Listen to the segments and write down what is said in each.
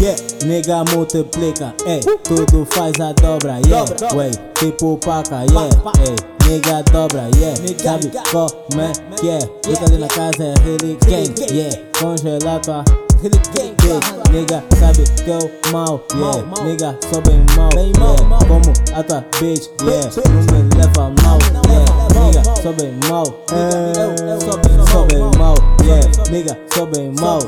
Yeah, nigga multiplica, ey, tudo faz a dobra, yeah, wey, tipo paca, yeah, ey, nigga dobra, yeah, sabe como é que é, fica ali na casa é really gang, yeah, congela tua bitch, nigga sabe que eu mal, yeah, nigga sou bem mal, yeah, como a tua bitch, yeah, não me leva mal, yeah, nigga sou bem mal, yeah, sou bem mal, yeah, nigga sou bem mal.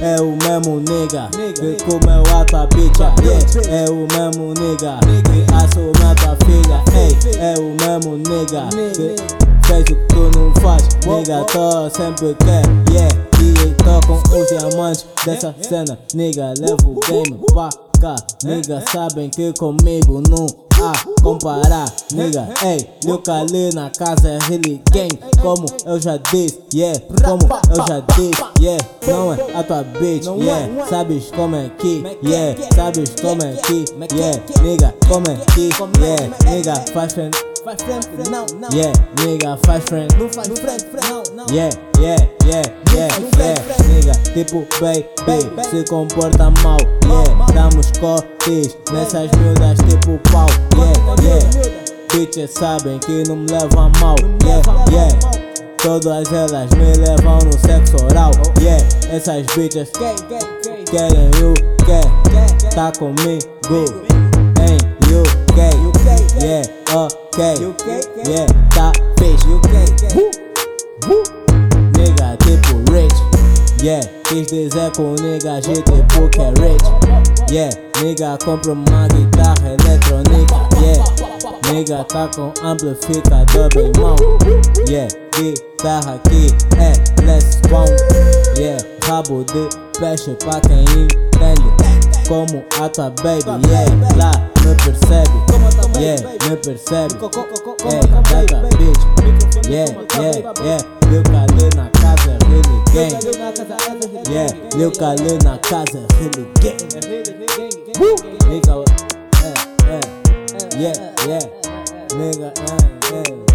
É o mesmo nigga que comeu a tua bicha. Yeah. É o mesmo nigga que assumiu a tua filha. Ei, É o mesmo nigga que fez o que tu não faz. Nigga, tô sempre quer, yeah E tô com os diamantes dessa cena. Nigga, levo o game pra cá. Nigga, sabem que comigo não a comparar, nigga. Ei, Lil Kali na casa é really gang. Como eu já disse, yeah. Como eu já disse, yeah. Não é a tua bitch, yeah. Sabes como é que, yeah. Sabes como é que, yeah. Nigga, como é que, yeah. Nigga, faz friend. Faz frente, não, não. Yeah, nigga, faz friend. Não faz frente, não, não. Yeah, yeah, yeah, yeah, yeah, nigga, tipo baby, se comporta mal, yeah, damos cortes nessas miúdas tipo pau, yeah, yeah, bitches sabem que não me levam mal, yeah, yeah, todas elas me levam no sexo oral, yeah, essas bitches querem o que, tá comigo, em UK, yeah, ok, yeah, tá fixe, Nigga tipo rich. Yeah, quis dizer com nigga G tipo que é rich Yeah, nigga compra uma guitarra eletrônica Yeah, nigga tá com amplificador bem mau Yeah, guitarra aqui é less bom Yeah, rabo de peixe pra quem entende. Como a tua baby, yeah, lá me percebe. Yeah, me percebe. Hey, data bitch. Yeah, yeah, yeah Lil Kali na casa, gang. Yeah, Lil Kali na casa, really gang. Nigga, eh, eh Yeah, yeah. Nigga, eh, eh